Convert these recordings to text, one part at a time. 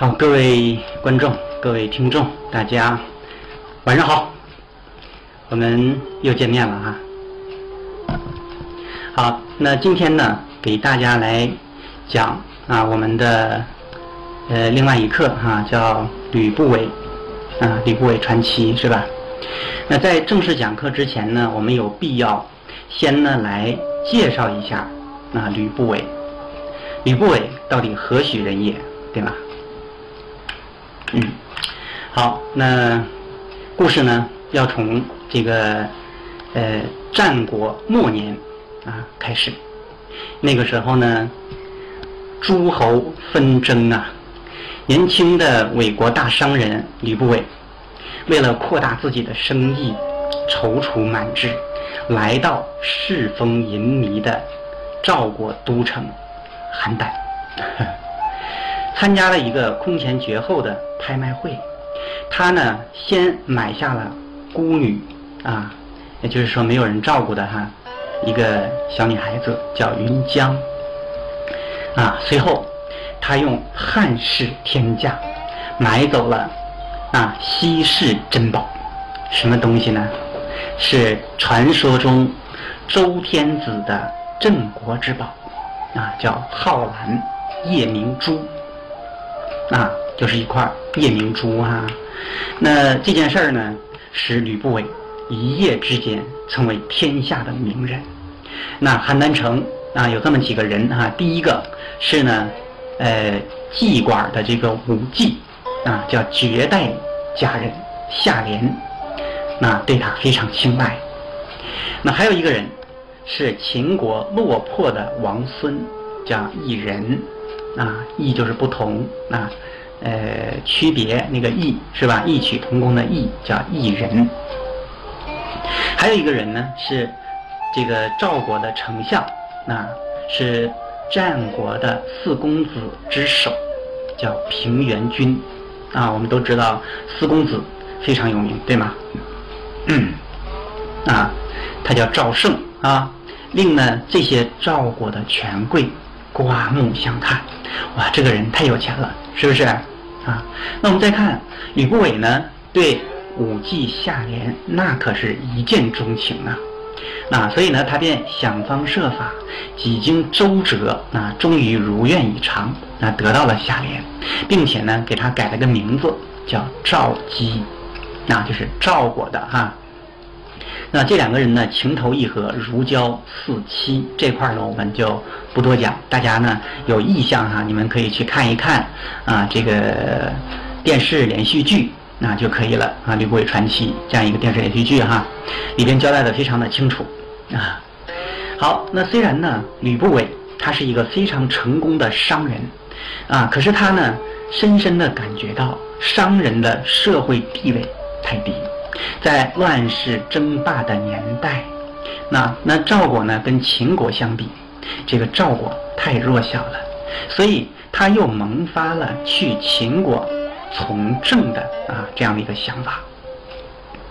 好，各位观众、各位听众，大家晚上好，我们又见面了哈。好，那今天呢，给大家来讲啊，我们的呃另外一课哈，叫吕不韦啊，吕不韦传奇是吧？那在正式讲课之前呢，我们有必要先呢来介绍一下啊吕不韦，吕不韦到底何许人也，对吧？嗯，好，那故事呢要从这个呃战国末年啊开始。那个时候呢，诸侯纷争啊，年轻的魏国大商人吕不韦，为了扩大自己的生意，踌躇满志，来到世风淫靡的赵国都城邯郸。参加了一个空前绝后的拍卖会，他呢先买下了孤女啊，也就是说没有人照顾的哈，一个小女孩子叫云江啊。随后他用汉室天价买走了啊稀世珍宝，什么东西呢？是传说中周天子的镇国之宝啊，叫皓蓝夜明珠。啊，就是一块夜明珠哈。那这件事儿呢，使吕不韦一夜之间成为天下的名人。那邯郸城啊，有这么几个人啊。第一个是呢，呃，妓馆的这个舞妓啊，叫绝代佳人夏莲，那对他非常青睐。那还有一个人是秦国落魄的王孙，叫异人。啊，异就是不同啊，呃，区别那个异是吧？异曲同工的异叫异人。还有一个人呢，是这个赵国的丞相，那是战国的四公子之首，叫平原君。啊，我们都知道四公子非常有名，对吗？嗯，啊，他叫赵胜啊，令呢这些赵国的权贵。刮目相看，哇，这个人太有钱了，是不是？啊，那我们再看吕不韦呢，对武季夏莲那可是一见钟情啊，那所以呢，他便想方设法，几经周折，啊，终于如愿以偿，那得到了夏莲，并且呢，给他改了个名字，叫赵姬，那就是赵国的哈。那这两个人呢，情投意合，如胶似漆。这块呢，我们就不多讲。大家呢有意向哈，你们可以去看一看啊，这个电视连续剧那就可以了啊，《吕不韦传奇》这样一个电视连续剧哈，里边交代的非常的清楚啊。好，那虽然呢，吕不韦他是一个非常成功的商人啊，可是他呢，深深的感觉到商人的社会地位太低。在乱世争霸的年代，那那赵国呢？跟秦国相比，这个赵国太弱小了，所以他又萌发了去秦国从政的啊这样的一个想法。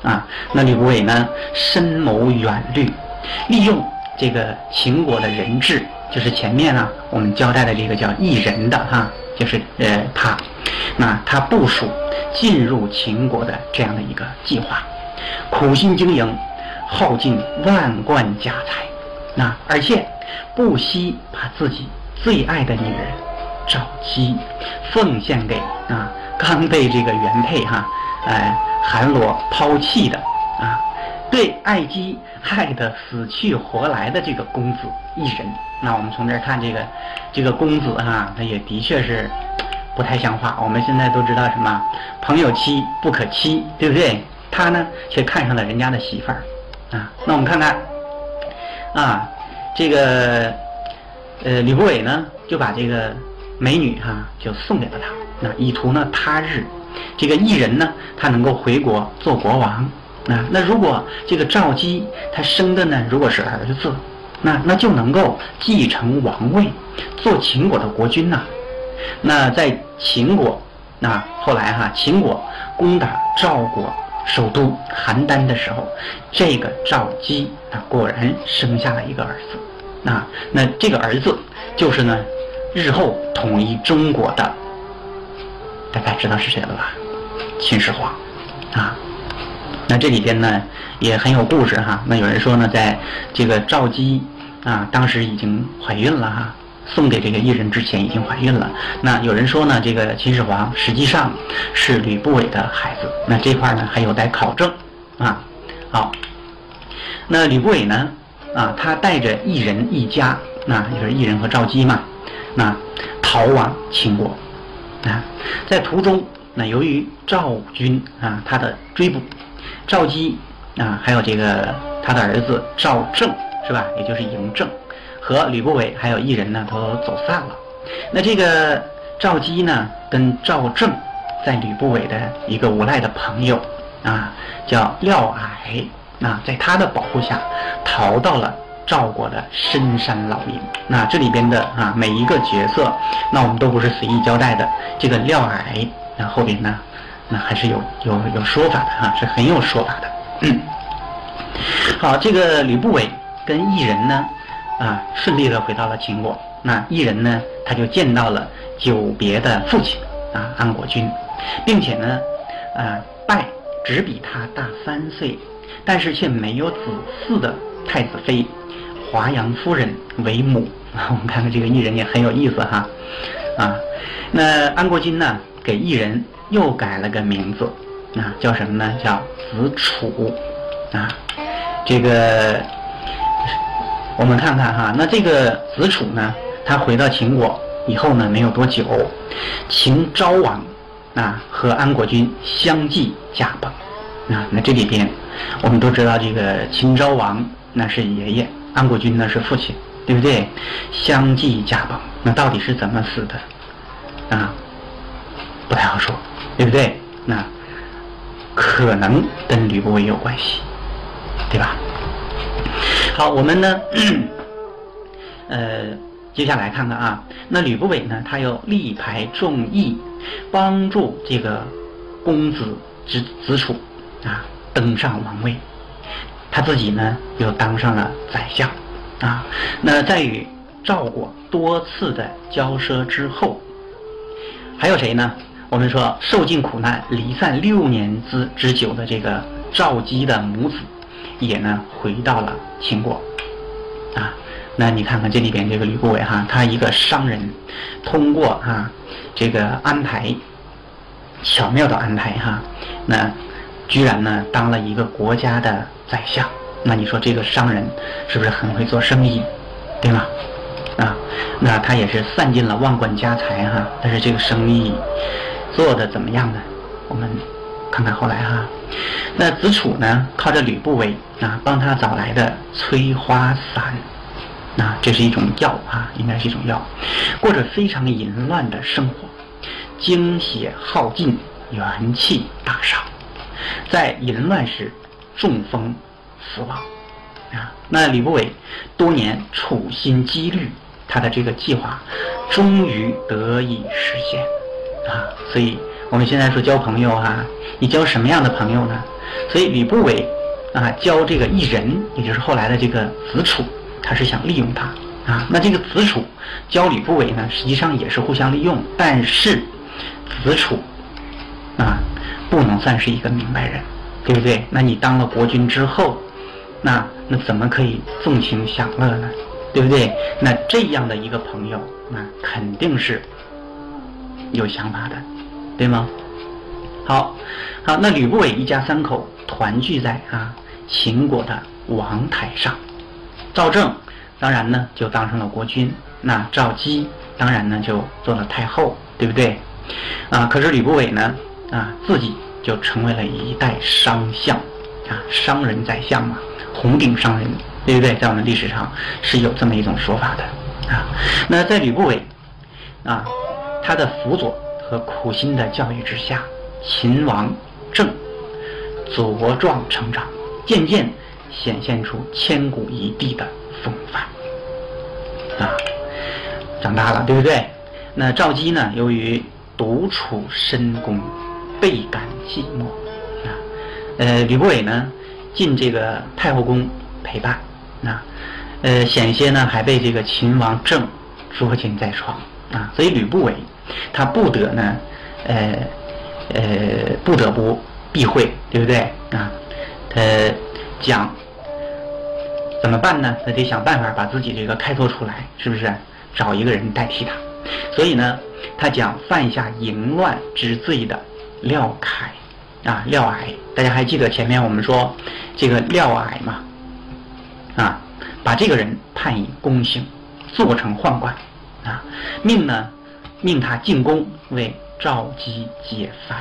啊，那吕不韦呢，深谋远虑，利用这个秦国的人质，就是前面呢我们交代的这个叫异人的哈，就是呃他，那他部署。进入秦国的这样的一个计划，苦心经营，耗尽万贯家财，那而且不惜把自己最爱的女人赵姬奉献给啊刚被这个原配哈哎韩罗抛弃的啊对爱姬爱的死去活来的这个公子一人，那我们从这儿看这个这个公子哈，他也的确是。不太像话。我们现在都知道什么“朋友妻不可欺”，对不对？他呢，却看上了人家的媳妇儿啊。那我们看看啊，这个呃，吕不韦呢，就把这个美女哈，就送给了他，那以图呢他日这个异人呢，他能够回国做国王啊。那如果这个赵姬她生的呢，如果是儿子，那那就能够继承王位，做秦国的国君呐。那在秦国，那后来哈，秦国攻打赵国首都邯郸的时候，这个赵姬他果然生下了一个儿子，那那这个儿子就是呢，日后统一中国的大家知道是谁了吧？秦始皇啊。那这里边呢也很有故事哈。那有人说呢，在这个赵姬啊当时已经怀孕了哈，送给这个异人之前已经怀孕了。那有人说呢，这个秦始皇实际上是吕不韦的孩子。那这块呢还有待考证啊。好，那吕不韦呢啊，他带着异人一家，那就是异人和赵姬嘛，那逃往秦国啊，在途中那由于赵军啊他的追捕。赵姬啊，还有这个他的儿子赵正是吧？也就是嬴政，和吕不韦还有一人呢，都走散了。那这个赵姬呢，跟赵正在吕不韦的一个无赖的朋友啊，叫廖矮，那在他的保护下逃到了赵国的深山老林。那这里边的啊每一个角色，那我们都不是随意交代的。这个廖矮，那后边呢？那还是有有有说法的哈，是很有说法的。嗯好，这个吕不韦跟异人呢，啊，顺利的回到了秦国。那异人呢，他就见到了久别的父亲啊，安国君，并且呢，啊，拜只比他大三岁，但是却没有子嗣的太子妃华阳夫人为母。我们看看这个异人也很有意思哈，啊，那安国君呢，给异人。又改了个名字，啊，叫什么呢？叫子楚，啊，这个我们看看哈，那这个子楚呢，他回到秦国以后呢，没有多久，秦昭王啊和安国君相继驾崩，啊，那这里边我们都知道，这个秦昭王那是爷爷，安国君呢是父亲，对不对？相继驾崩，那到底是怎么死的？啊，不太好说。对不对？那可能跟吕不韦有关系，对吧？好，我们呢，呃，接下来看看啊，那吕不韦呢，他又力排众议，帮助这个公子子子楚啊登上王位，他自己呢又当上了宰相啊。那在与赵国多次的交涉之后，还有谁呢？我们说受尽苦难、离散六年之之久的这个赵姬的母子，也呢回到了秦国，啊，那你看看这里边这个吕不韦哈，他一个商人，通过啊这个安排，巧妙的安排哈，那居然呢当了一个国家的宰相，那你说这个商人是不是很会做生意，对吗？啊，那他也是散尽了万贯家财哈，但是这个生意。做的怎么样呢？我们看看后来哈。那子楚呢，靠着吕不韦啊，帮他找来的催花散，那这是一种药啊，应该是一种药，过着非常淫乱的生活，精血耗尽，元气大伤，在淫乱时中风死亡啊。那吕不韦多年处心积虑，他的这个计划终于得以实现。啊，所以我们现在说交朋友哈，你交什么样的朋友呢？所以吕不韦啊，交这个异人，也就是后来的这个子楚，他是想利用他啊。那这个子楚交吕不韦呢，实际上也是互相利用，但是子楚啊，不能算是一个明白人，对不对？那你当了国君之后，那那怎么可以纵情享乐呢？对不对？那这样的一个朋友，那肯定是。有想法的，对吗？好，好，那吕不韦一家三口团聚在啊秦国的王台上，赵正当然呢就当上了国君，那赵姬当然呢就做了太后，对不对？啊，可是吕不韦呢啊自己就成为了一代商相啊商人宰相嘛，红顶商人，对不对？在我们历史上是有这么一种说法的啊。那在吕不韦啊。他的辅佐和苦心的教育之下，秦王政茁壮成长，渐渐显现出千古一帝的风范。啊，长大了，对不对？那赵姬呢？由于独处深宫，倍感寂寞。啊，呃，吕不韦呢，进这个太后宫陪伴。啊，呃，险些呢，还被这个秦王政捉奸在床。啊，所以吕不韦。他不得呢，呃呃不得不避讳，对不对啊？他讲怎么办呢？他得想办法把自己这个开拓出来，是不是？找一个人代替他。所以呢，他讲犯下淫乱之罪的廖凯啊，廖矮，大家还记得前面我们说这个廖矮吗？啊，把这个人判以宫刑，做成宦官啊，命呢命他进宫为赵姬解烦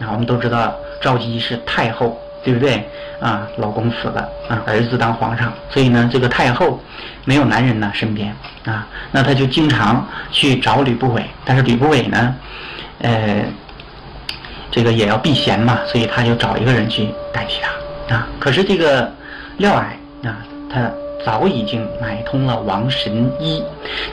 啊。我们都知道赵姬是太后。对不对啊？老公死了啊，儿子当皇上，所以呢，这个太后没有男人呢身边啊，那他就经常去找吕不韦，但是吕不韦呢，呃，这个也要避嫌嘛，所以他就找一个人去代替他啊。可是这个廖矮啊，他早已经买通了王神医，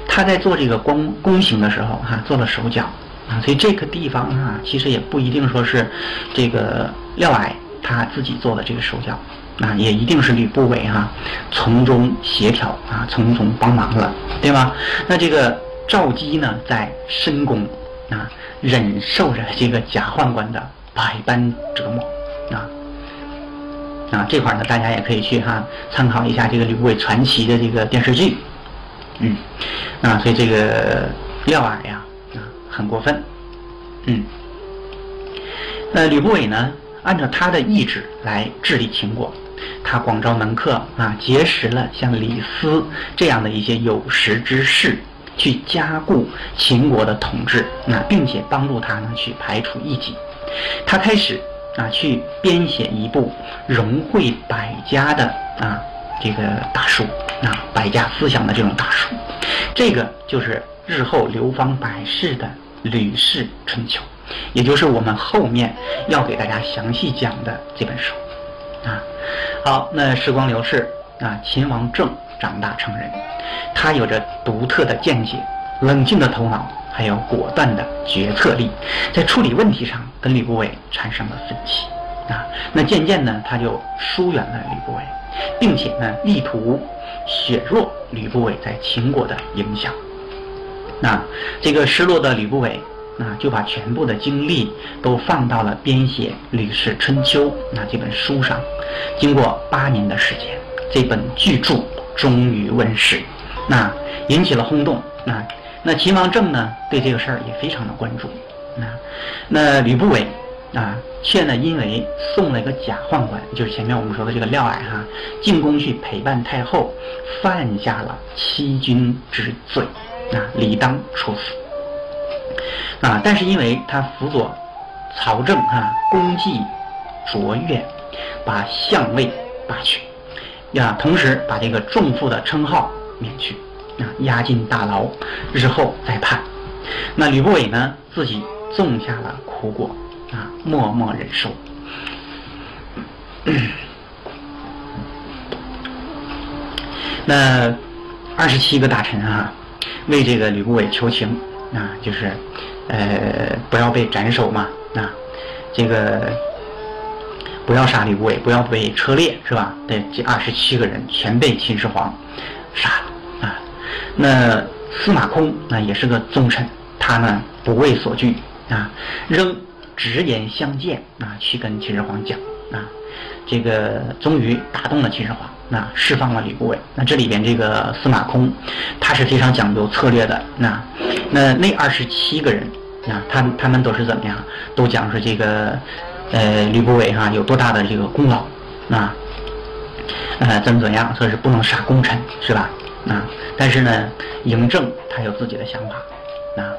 他在做这个宫宫刑的时候哈，做了手脚啊，所以这个地方啊，其实也不一定说是这个廖矮。他自己做的这个手脚，啊，也一定是吕不韦哈从中协调啊，从中帮忙了，对吧？那这个赵姬呢，在深宫啊，忍受着这个假宦官的百般折磨啊啊，这块呢，大家也可以去哈参考一下这个吕不韦传奇的这个电视剧，嗯啊，所以这个廖矮呀啊很过分，嗯，那吕不韦呢？按照他的意志来治理秦国，他广招门客啊，结识了像李斯这样的一些有识之士，去加固秦国的统治，那并且帮助他呢去排除异己。他开始啊去编写一部融汇百家的啊这个大书啊百家思想的这种大书，这个就是日后流芳百世的《吕氏春秋》。也就是我们后面要给大家详细讲的这本书，啊，好，那时光流逝啊，秦王政长大成人，他有着独特的见解、冷静的头脑，还有果断的决策力，在处理问题上跟吕不韦产生了分歧，啊，那渐渐呢，他就疏远了吕不韦，并且呢，力图削弱吕不韦在秦国的影响，那这个失落的吕不韦。那就把全部的精力都放到了编写《吕氏春秋》那这本书上。经过八年的时间，这本巨著终于问世，那引起了轰动。那那秦王政呢，对这个事儿也非常的关注。那那吕不韦啊，却呢因为送了一个假宦官，就是前面我们说的这个廖矮哈，进宫去陪伴太后，犯下了欺君之罪，啊，理当处死。啊！但是因为他辅佐曹政啊，功绩卓越，把相位罢去，呀，同时把这个重父的称号免去，啊，押进大牢，日后再判。那吕不韦呢，自己种下了苦果，啊，默默忍受。那二十七个大臣啊，为这个吕不韦求情，啊，就是。呃，不要被斩首嘛，啊，这个不要杀吕不韦，不要被车裂，是吧？对，这二十七个人全被秦始皇杀了。那司马空那也是个忠臣，他呢不畏所惧啊，仍直言相见啊，去跟秦始皇讲啊，这个终于打动了秦始皇，那释放了吕不韦。那这里边这个司马空，他是非常讲究策略的。那那那二十七个人。啊，他他们都是怎么样？都讲说这个，呃，吕不韦哈有多大的这个功劳啊？呃，怎么怎么样？说是不能杀功臣，是吧？啊，但是呢，嬴政他有自己的想法，啊，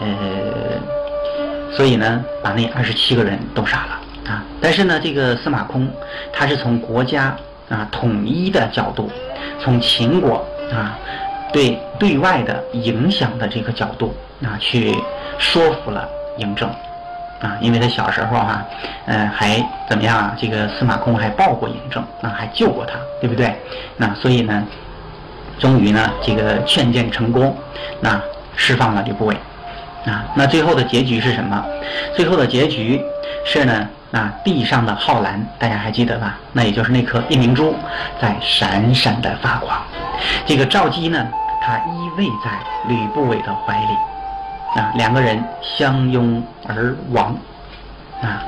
呃，所以呢，把那二十七个人都杀了啊。但是呢，这个司马空他是从国家啊统一的角度，从秦国啊对对外的影响的这个角度啊去。说服了嬴政，啊，因为他小时候哈，呃，还怎么样啊？这个司马空还抱过嬴政，啊，还救过他，对不对？那所以呢，终于呢，这个劝谏成功，那释放了吕不韦，啊，那最后的结局是什么？最后的结局是呢，啊，地上的皓蓝，大家还记得吧？那也就是那颗夜明珠在闪闪的发光。这个赵姬呢，她依偎在吕不韦的怀里。啊，两个人相拥而亡，啊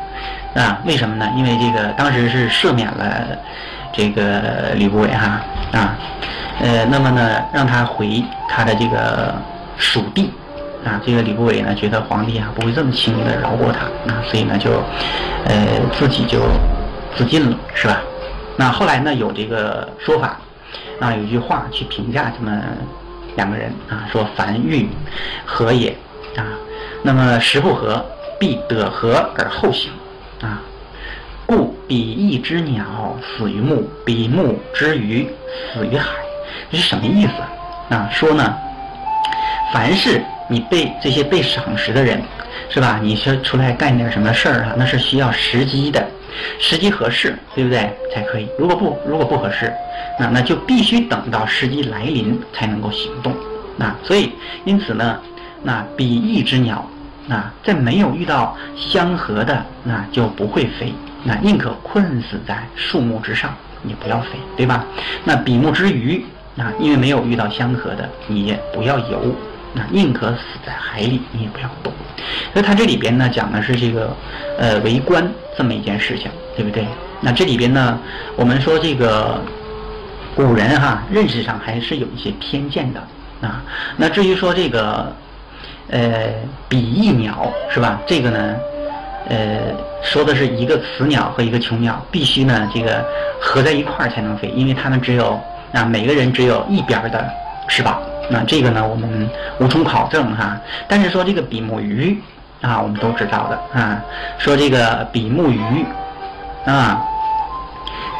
啊，为什么呢？因为这个当时是赦免了这个吕不韦哈啊，呃，那么呢，让他回他的这个蜀地啊，这个吕不韦呢觉得皇帝啊不会这么轻易的饶过他啊，所以呢就呃自己就自尽了，是吧？那后来呢有这个说法啊，有句话去评价他们两个人啊，说凡欲和也。啊，那么时不和，必得和而后行，啊，故比翼之鸟死于木，比目之鱼死于海，这是什么意思？啊，说呢，凡是你被这些被赏识的人，是吧？你说出来干点什么事儿啊，那是需要时机的，时机合适，对不对？才可以。如果不如果不合适，那那就必须等到时机来临才能够行动。啊，所以因此呢。那比翼之鸟，那在没有遇到相合的，那就不会飞。那宁可困死在树木之上，你不要飞，对吧？那比目之鱼，那因为没有遇到相合的，你也不要游。那宁可死在海里，你也不要动。所以它这里边呢，讲的是这个，呃，为官这么一件事情，对不对？那这里边呢，我们说这个古人哈，认识上还是有一些偏见的啊。那至于说这个。呃，比翼鸟是吧？这个呢，呃，说的是一个雌鸟和一个雄鸟，必须呢这个合在一块儿才能飞，因为它们只有啊每个人只有一边的翅膀。那这个呢，我们无从考证哈。但是说这个比目鱼啊，我们都知道的啊，说这个比目鱼啊。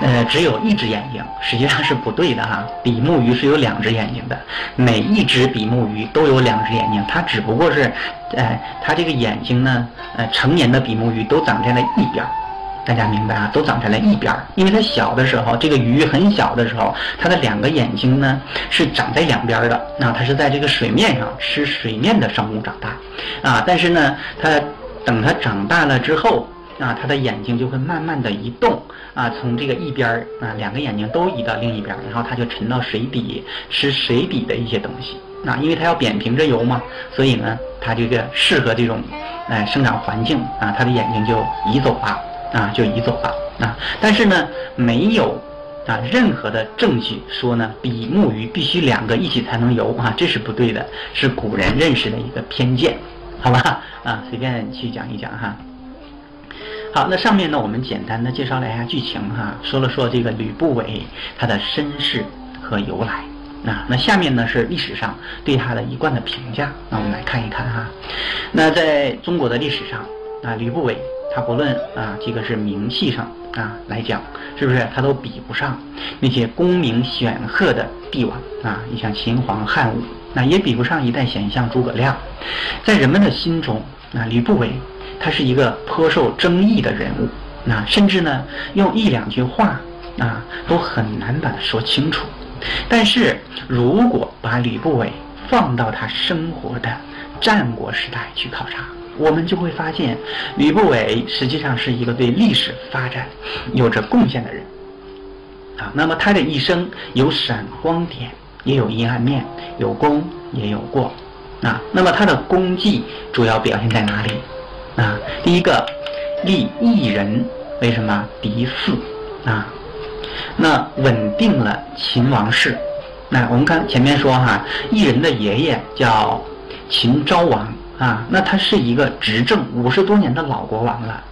呃，只有一只眼睛，实际上是不对的哈。比目鱼是有两只眼睛的，每一只比目鱼都有两只眼睛，它只不过是，呃，它这个眼睛呢，呃，成年的比目鱼都长在了一边儿，大家明白啊？都长在了一边儿，因为它小的时候，这个鱼很小的时候，它的两个眼睛呢是长在两边的，那它是在这个水面上吃水面的生物长大，啊，但是呢，它等它长大了之后。啊，它的眼睛就会慢慢的移动啊，从这个一边儿啊，两个眼睛都移到另一边儿，然后它就沉到水底吃水底的一些东西啊，因为它要扁平着游嘛，所以呢，它这个适合这种哎生长环境啊，它的眼睛就移走了啊，就移走了啊。但是呢，没有啊任何的证据说呢，比目鱼必须两个一起才能游啊，这是不对的，是古人认识的一个偏见，好吧？啊，随便去讲一讲哈。好，那上面呢，我们简单的介绍了一下剧情哈，说了说这个吕不韦他的身世和由来。那那下面呢是历史上对他的一贯的评价。那我们来看一看哈。那在中国的历史上啊，吕不韦他不论啊这个是名气上啊来讲，是不是他都比不上那些功名显赫的帝王啊？你像秦皇汉武，那也比不上一代贤相诸葛亮。在人们的心中，啊吕不韦。他是一个颇受争议的人物，那甚至呢，用一两句话啊，都很难把它说清楚。但是如果把吕不韦放到他生活的战国时代去考察，我们就会发现，吕不韦实际上是一个对历史发展有着贡献的人。啊，那么他的一生有闪光点，也有阴暗面，有功也有过。啊，那么他的功绩主要表现在哪里？啊，第一个立一人为什么嫡嗣啊？那稳定了秦王室。那我们看前面说哈，异人的爷爷叫秦昭王啊，那他是一个执政五十多年的老国王了。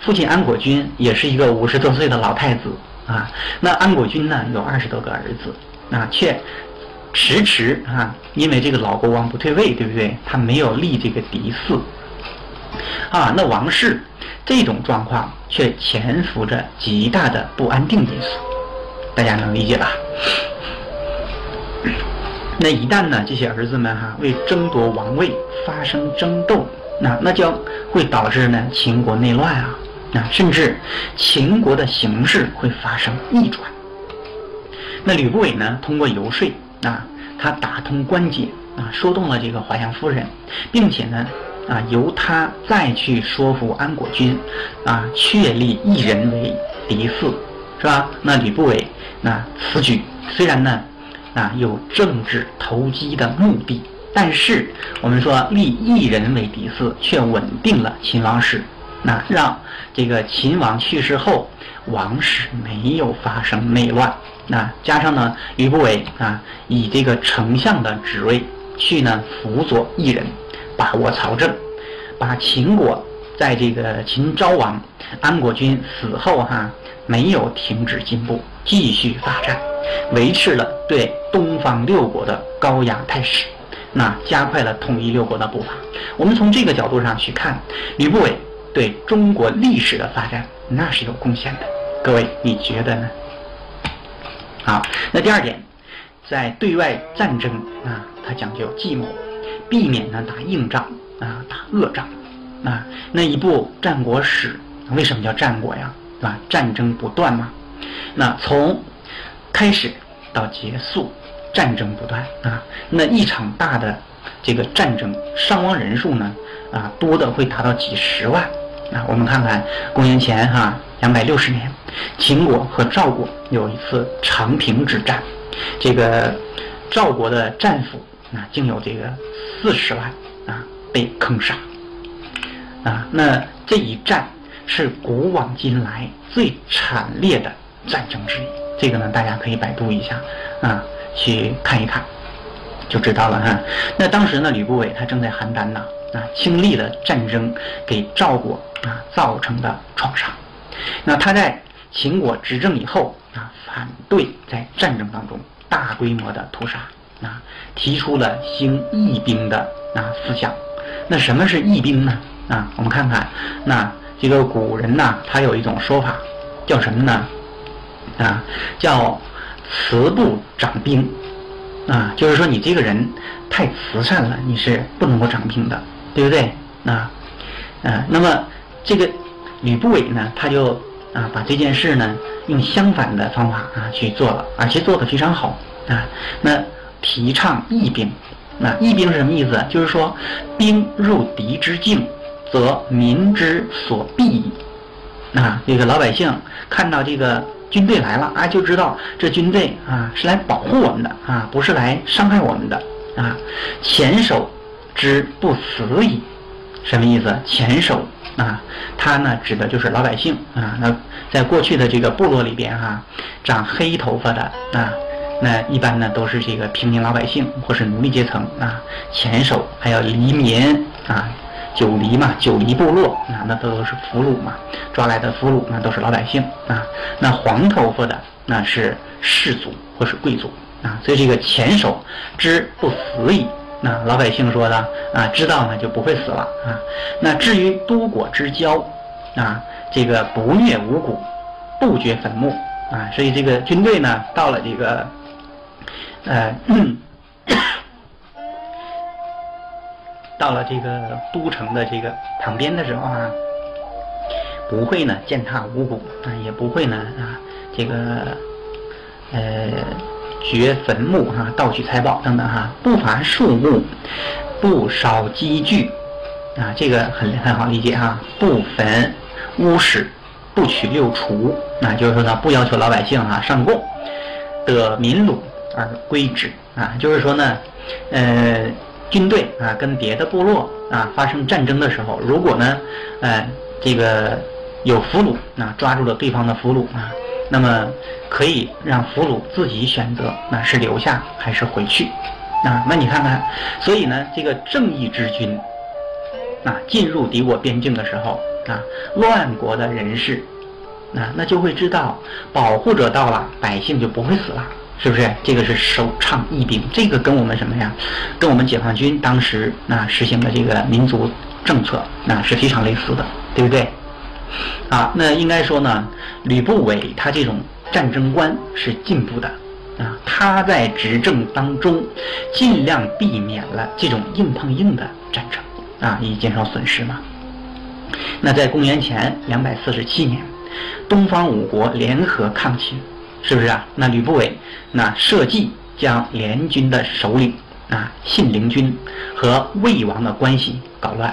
父亲安国君也是一个五十多岁的老太子啊。那安国君呢有二十多个儿子啊，却迟迟啊，因为这个老国王不退位，对不对？他没有立这个嫡嗣。啊，那王室这种状况却潜伏着极大的不安定因素，大家能理解吧？那一旦呢，这些儿子们哈为争夺王位发生争斗，那那将会导致呢秦国内乱啊，啊，甚至秦国的形势会发生逆转。那吕不韦呢，通过游说啊，他打通关节啊，说动了这个华阳夫人，并且呢。啊，由他再去说服安国君，啊，确立一人为嫡嗣，是吧？那吕不韦那此举虽然呢，啊有政治投机的目的，但是我们说立一人为嫡嗣，却稳定了秦王室，那让这个秦王去世后，王室没有发生内乱。那加上呢，吕不韦啊，以这个丞相的职位去呢辅佐一人，把握朝政，把秦国在这个秦昭王安国君死后哈，没有停止进步，继续发展，维持了对东方六国的高压态势，那加快了统一六国的步伐。我们从这个角度上去看，吕不韦对中国历史的发展那是有贡献的。各位，你觉得呢？好，那第二点，在对外战争啊，它讲究计谋，避免呢打硬仗啊，打恶仗啊。那一部战国史为什么叫战国呀？对吧？战争不断嘛。那从开始到结束，战争不断啊。那一场大的这个战争，伤亡人数呢啊，多的会达到几十万啊。我们看看公元前哈两百六十年。秦国和赵国有一次长平之战，这个赵国的战俘啊，竟有这个四十万啊被坑杀啊。那这一战是古往今来最惨烈的战争之一。这个呢，大家可以百度一下啊，去看一看，就知道了哈。那当时呢，吕不韦他正在邯郸呢啊，经历了战争给赵国啊造成的创伤。那他在。秦国执政以后啊，反对在战争当中大规模的屠杀啊，提出了兴义兵的啊思想。那什么是义兵呢？啊，我们看看，那这个古人呐，他有一种说法，叫什么呢？啊，叫慈不掌兵啊，就是说你这个人太慈善了，你是不能够掌兵的，对不对？啊，啊，那么这个吕不韦呢，他就。啊，把这件事呢用相反的方法啊去做了，而且做得非常好啊。那提倡义兵，那义兵是什么意思？就是说，兵入敌之境，则民之所避矣。啊，这个老百姓看到这个军队来了啊，就知道这军队啊是来保护我们的啊，不是来伤害我们的啊。前守之不死矣，什么意思？前守。啊，他呢指的就是老百姓啊。那在过去的这个部落里边哈，长黑头发的啊，那一般呢都是这个平民老百姓或是奴隶阶层啊。前手还有黎民啊，九黎嘛，九黎部落啊，那都是俘虏嘛，抓来的俘虏那都是老百姓啊。那黄头发的那是士族或是贵族啊。所以这个前手之不死矣。那老百姓说的啊，知道呢就不会死了啊。那至于都国之交啊，这个不虐五谷，不掘坟墓啊。所以这个军队呢，到了这个呃，到了这个都城的这个旁边的时候啊，不会呢践踏五谷啊，也不会呢啊这个呃。掘坟墓哈，盗取财宝等等哈，不伐树木，不烧积聚，啊，这个很很好理解哈。不焚屋室，不取六除，那就是说呢，不要求老百姓哈上供，得民虏而归之啊，就是说呢，呃，军队啊跟别的部落啊发生战争的时候，如果呢，呃，这个有俘虏啊，抓住了对方的俘虏啊。那么可以让俘虏自己选择，那是留下还是回去？啊，那你看看，所以呢，这个正义之君，啊，进入敌国边境的时候，啊，乱国的人士，啊，那就会知道，保护者到了，百姓就不会死了，是不是？这个是首倡义兵，这个跟我们什么呀？跟我们解放军当时啊实行的这个民族政策，那是非常类似的，对不对？啊，那应该说呢，吕不韦他这种战争观是进步的啊，他在执政当中尽量避免了这种硬碰硬的战争啊，以减少损失嘛。那在公元前两百四十七年，东方五国联合抗秦，是不是啊？那吕不韦那设计将联军的首领啊信陵君和魏王的关系搞乱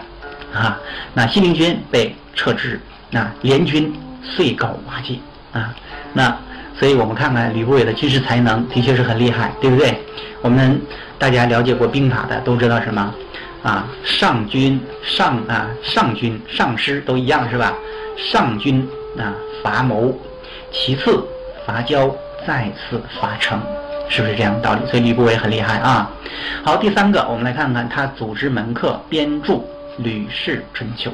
啊，那信陵君被撤职。那联军遂告瓦解啊，那所以我们看看吕不韦的军事才能的确是很厉害，对不对？我们大家了解过兵法的都知道什么啊？上军上啊，上军上师都一样是吧？上军啊伐谋，其次伐交，再次伐城，是不是这样的道理？所以吕不韦很厉害啊。好，第三个，我们来看看他组织门客编著《吕氏春秋》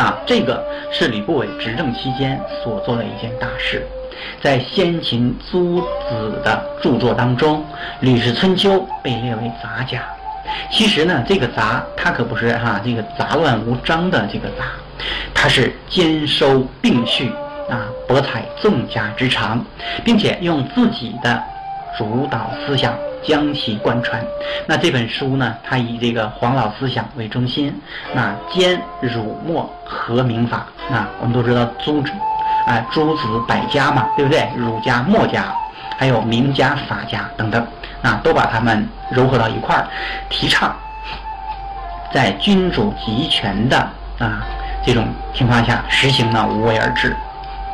啊，这个是吕不韦执政期间所做的一件大事。在先秦诸子的著作当中，《吕氏春秋》被列为杂家。其实呢，这个杂它可不是哈这个杂乱无章的这个杂，它是兼收并蓄啊，博采众家之长，并且用自己的主导思想将其贯穿。那这本书呢，它以这个黄老思想为中心，那兼儒墨和民法。那我们都知道诸子。啊，诸子百家嘛，对不对？儒家、墨家，还有名家、法家等等，啊，都把他们糅合到一块儿，提倡在君主集权的啊这种情况下实行呢无为而治，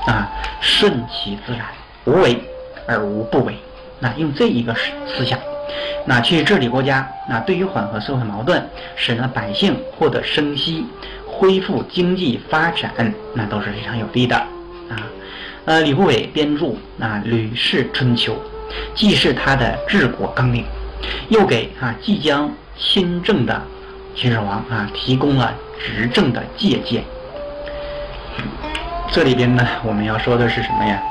啊，顺其自然，无为而无不为。那用这一个思想，那去治理国家，那对于缓和社会矛盾，使得百姓获得生息，恢复经济发展，那都是非常有利的。啊，呃，吕不韦编著《啊吕氏春秋》，既是他的治国纲领，又给啊即将亲政的秦始皇啊提供了执政的借鉴。这里边呢，我们要说的是什么呀？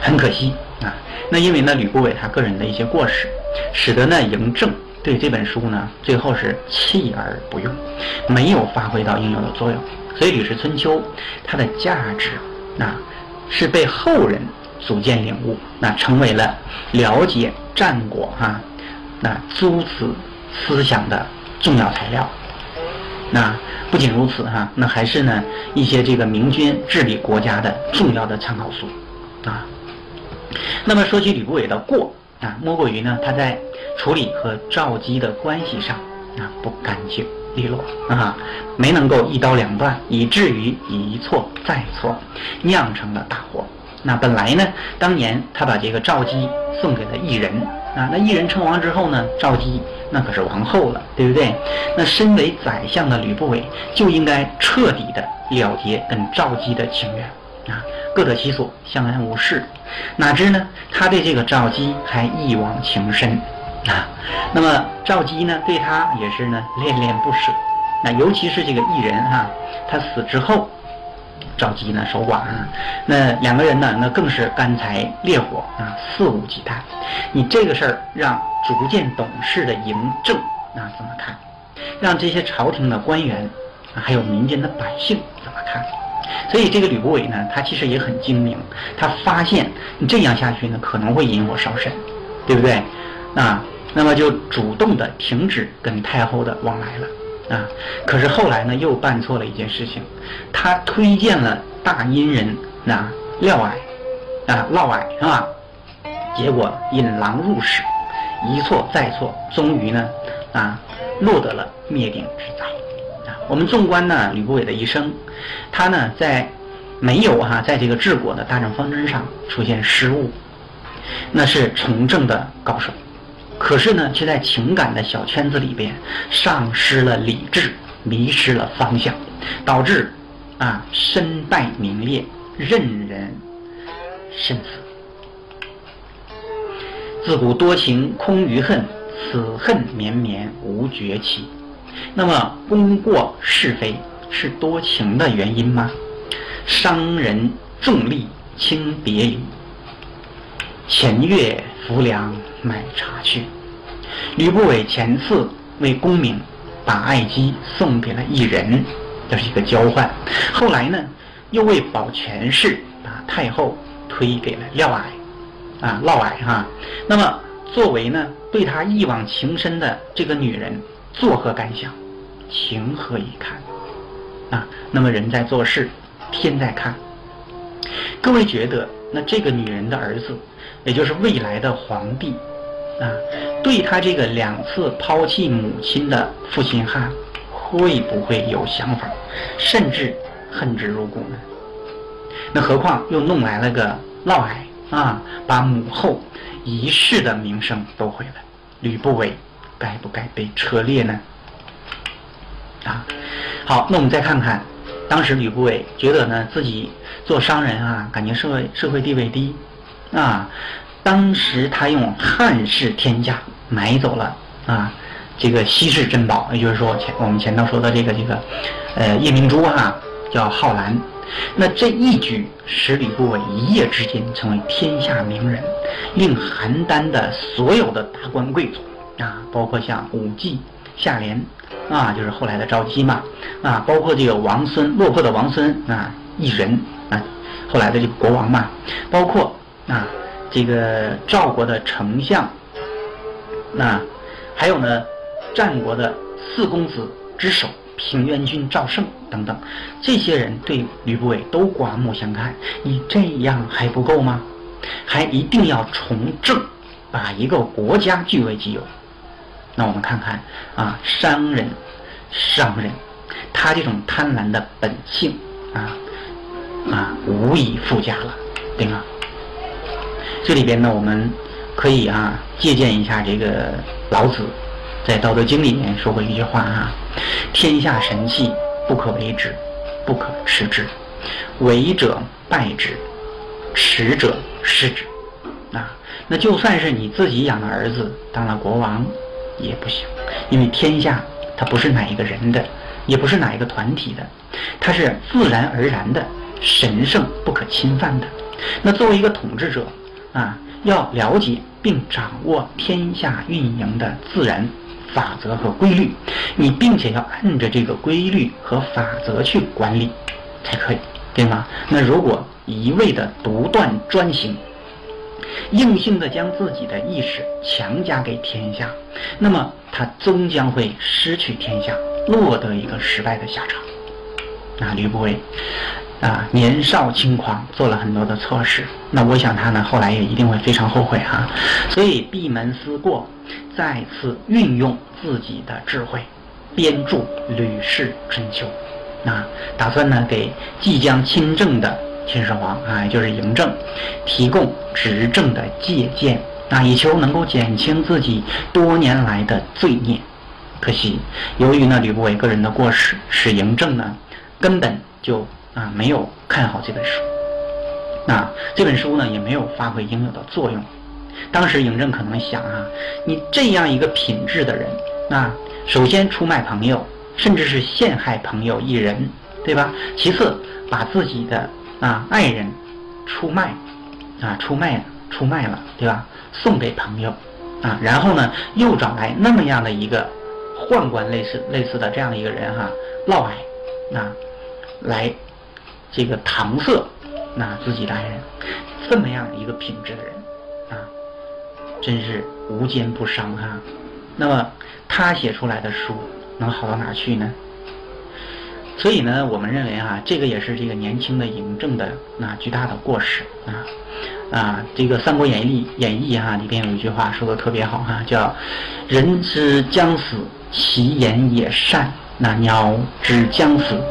很可惜啊，那因为呢，吕不韦他个人的一些过失，使得呢嬴政对这本书呢最后是弃而不用，没有发挥到应有的作用。所以《吕氏春秋》它的价值，啊是被后人逐渐领悟，那成为了了解战国哈那诸子思想的重要材料。那不仅如此哈，那还是呢一些这个明君治理国家的重要的参考书啊。那么说起吕不韦的过啊，莫过于呢他在处理和赵姬的关系上啊不干净。利落啊，没能够一刀两断，以至于一错再错，酿成了大祸。那本来呢，当年他把这个赵姬送给了异人啊，那异人称王之后呢，赵姬那可是王后了，对不对？那身为宰相的吕不韦就应该彻底的了结跟赵姬的情缘啊，各得其所，相安无事。哪知呢，他对这个赵姬还一往情深。啊，那么赵姬呢，对他也是呢恋恋不舍。那尤其是这个异人哈，他死之后，赵姬呢守寡啊，那两个人呢，那更是干柴烈火啊，肆无忌惮。你这个事儿让逐渐懂事的嬴政啊怎么看？让这些朝廷的官员啊，还有民间的百姓怎么看？所以这个吕不韦呢，他其实也很精明，他发现你这样下去呢，可能会引火烧身，对不对？啊，那么就主动的停止跟太后的往来了啊。可是后来呢，又办错了一件事情，他推荐了大阴人那廖矮啊，嫪毐是吧？结果引狼入室，一错再错，终于呢啊，落得了灭顶之灾啊。我们纵观呢吕不韦的一生，他呢在没有哈在这个治国的大政方针上出现失误，那是从政的高手。可是呢，却在情感的小圈子里边丧失了理智，迷失了方向，导致啊身败名裂，任人身死。自古多情空余恨，此恨绵绵无绝期。那么功过是非是多情的原因吗？伤人重利轻别离。前月浮梁买茶去。吕不韦前次为功名，把爱姬送给了异人，这是一个交换。后来呢，又为保权势，把太后推给了嫪毐，啊，嫪毐哈。那么作为呢，对他一往情深的这个女人，作何感想？情何以堪？啊，那么人在做事，天在看。各位觉得，那这个女人的儿子？也就是未来的皇帝，啊，对他这个两次抛弃母亲的负心汉，会不会有想法，甚至恨之入骨呢？那何况又弄来了个嫪毐，啊，把母后一世的名声都毁了。吕不韦该不该被车裂呢？啊，好，那我们再看看，当时吕不韦觉得呢自己做商人啊，感觉社会社会地位低啊，当时他用汉室天价买走了啊这个稀世珍宝，也就是说前我们前头说的这个这个呃夜明珠哈，叫皓蓝。那这一举使吕不韦一夜之间成为天下名人，令邯郸的所有的达官贵族啊，包括像武季、夏廉啊，就是后来的赵姬嘛啊，包括这个王孙落魄的王孙啊，异人啊，后来的这个国王嘛，包括啊这个赵国的丞相，那还有呢战国的四公子之首。平原君赵胜等等，这些人对吕不韦都刮目相看。你这样还不够吗？还一定要从政，把一个国家据为己有。那我们看看啊，商人，商人，他这种贪婪的本性啊啊，无以复加了，对吗？这里边呢，我们可以啊借鉴一下这个老子。在《道德经》里面说过一句话啊：“天下神器，不可为之，不可持之。为者败之，持者失之。”啊，那就算是你自己养的儿子当了国王，也不行，因为天下它不是哪一个人的，也不是哪一个团体的，它是自然而然的、神圣不可侵犯的。那作为一个统治者啊，要了解并掌握天下运营的自然。法则和规律，你并且要按着这个规律和法则去管理，才可以，对吗？那如果一味的独断专行，硬性的将自己的意识强加给天下，那么他终将会失去天下，落得一个失败的下场。那吕不韦。啊，年少轻狂，做了很多的错事。那我想他呢，后来也一定会非常后悔哈。所以闭门思过，再次运用自己的智慧，编著《吕氏春秋》，啊，打算呢给即将亲政的秦始皇啊，就是嬴政，提供执政的借鉴，啊，以求能够减轻自己多年来的罪孽。可惜，由于呢吕不韦个人的过失，使嬴政呢根本就。啊，没有看好这本书，那这本书呢也没有发挥应有的作用。当时嬴政可能想啊，你这样一个品质的人，啊，首先出卖朋友，甚至是陷害朋友一人，对吧？其次把自己的啊爱人出卖，啊出卖了，出卖了，对吧？送给朋友，啊，然后呢又找来那么样的一个宦官类似类似的这样的一个人哈，嫪毐，啊，来。这个搪塞，那自己的爱人，这么样一个品质的人，啊，真是无奸不商哈。那么他写出来的书能好到哪去呢？所以呢，我们认为哈，这个也是这个年轻的嬴政的那巨大的过失啊啊。这个《三国演义》演义哈里边有一句话说的特别好哈，叫“人之将死，其言也善；那鸟之将死。”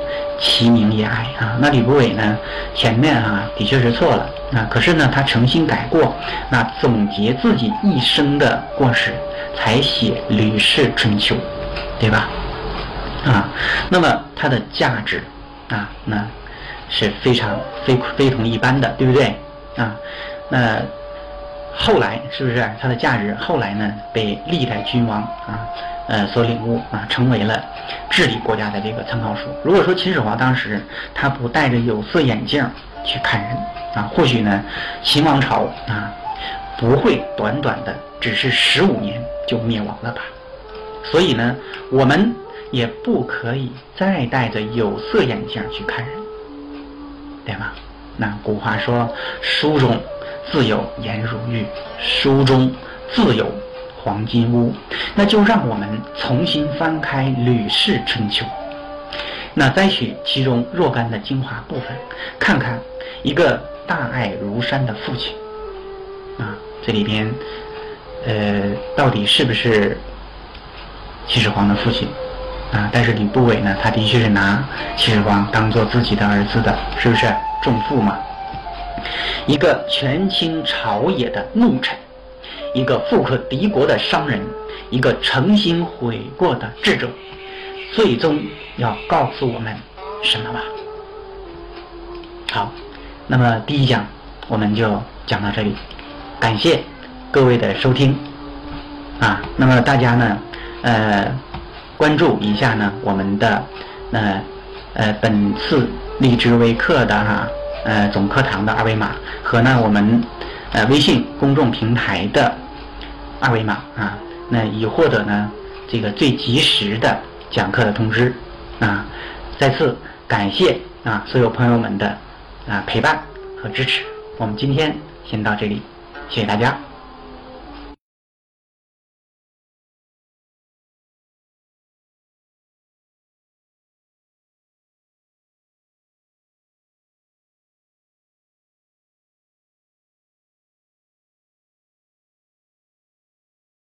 其名也哀啊，那吕不韦呢？前面啊的确是错了啊，可是呢他诚心改过，那总结自己一生的过失，才写《吕氏春秋》，对吧？啊，那么它的价值啊，那是非常非非同一般的，对不对？啊，那后来是不是它的价值？后来呢被历代君王啊。呃，所领悟啊，成为了治理国家的这个参考书。如果说秦始皇当时他不戴着有色眼镜去看人啊，或许呢，秦王朝啊不会短短的只是十五年就灭亡了吧。所以呢，我们也不可以再戴着有色眼镜去看人，对吧？那古话说：“书中自有颜如玉，书中自有。”黄金屋，那就让我们重新翻开《吕氏春秋》，那摘取其中若干的精华部分，看看一个大爱如山的父亲。啊，这里边呃到底是不是秦始皇的父亲？啊？但是吕不韦呢，他的确是拿秦始皇当做自己的儿子的，是不是？重父嘛？一个权倾朝野的怒臣，一个富可敌国的商人，一个诚心悔过的智者，最终要告诉我们什么吧？好，那么第一讲我们就讲到这里，感谢各位的收听啊。那么大家呢，呃，关注一下呢我们的呃呃本次荔枝微课的哈呃总课堂的二维码和呢我们呃微信公众平台的二维码啊，那以获得呢这个最及时的讲课的通知啊。再次感谢啊所有朋友们的。啊，陪伴和支持，我们今天先到这里，谢谢大家。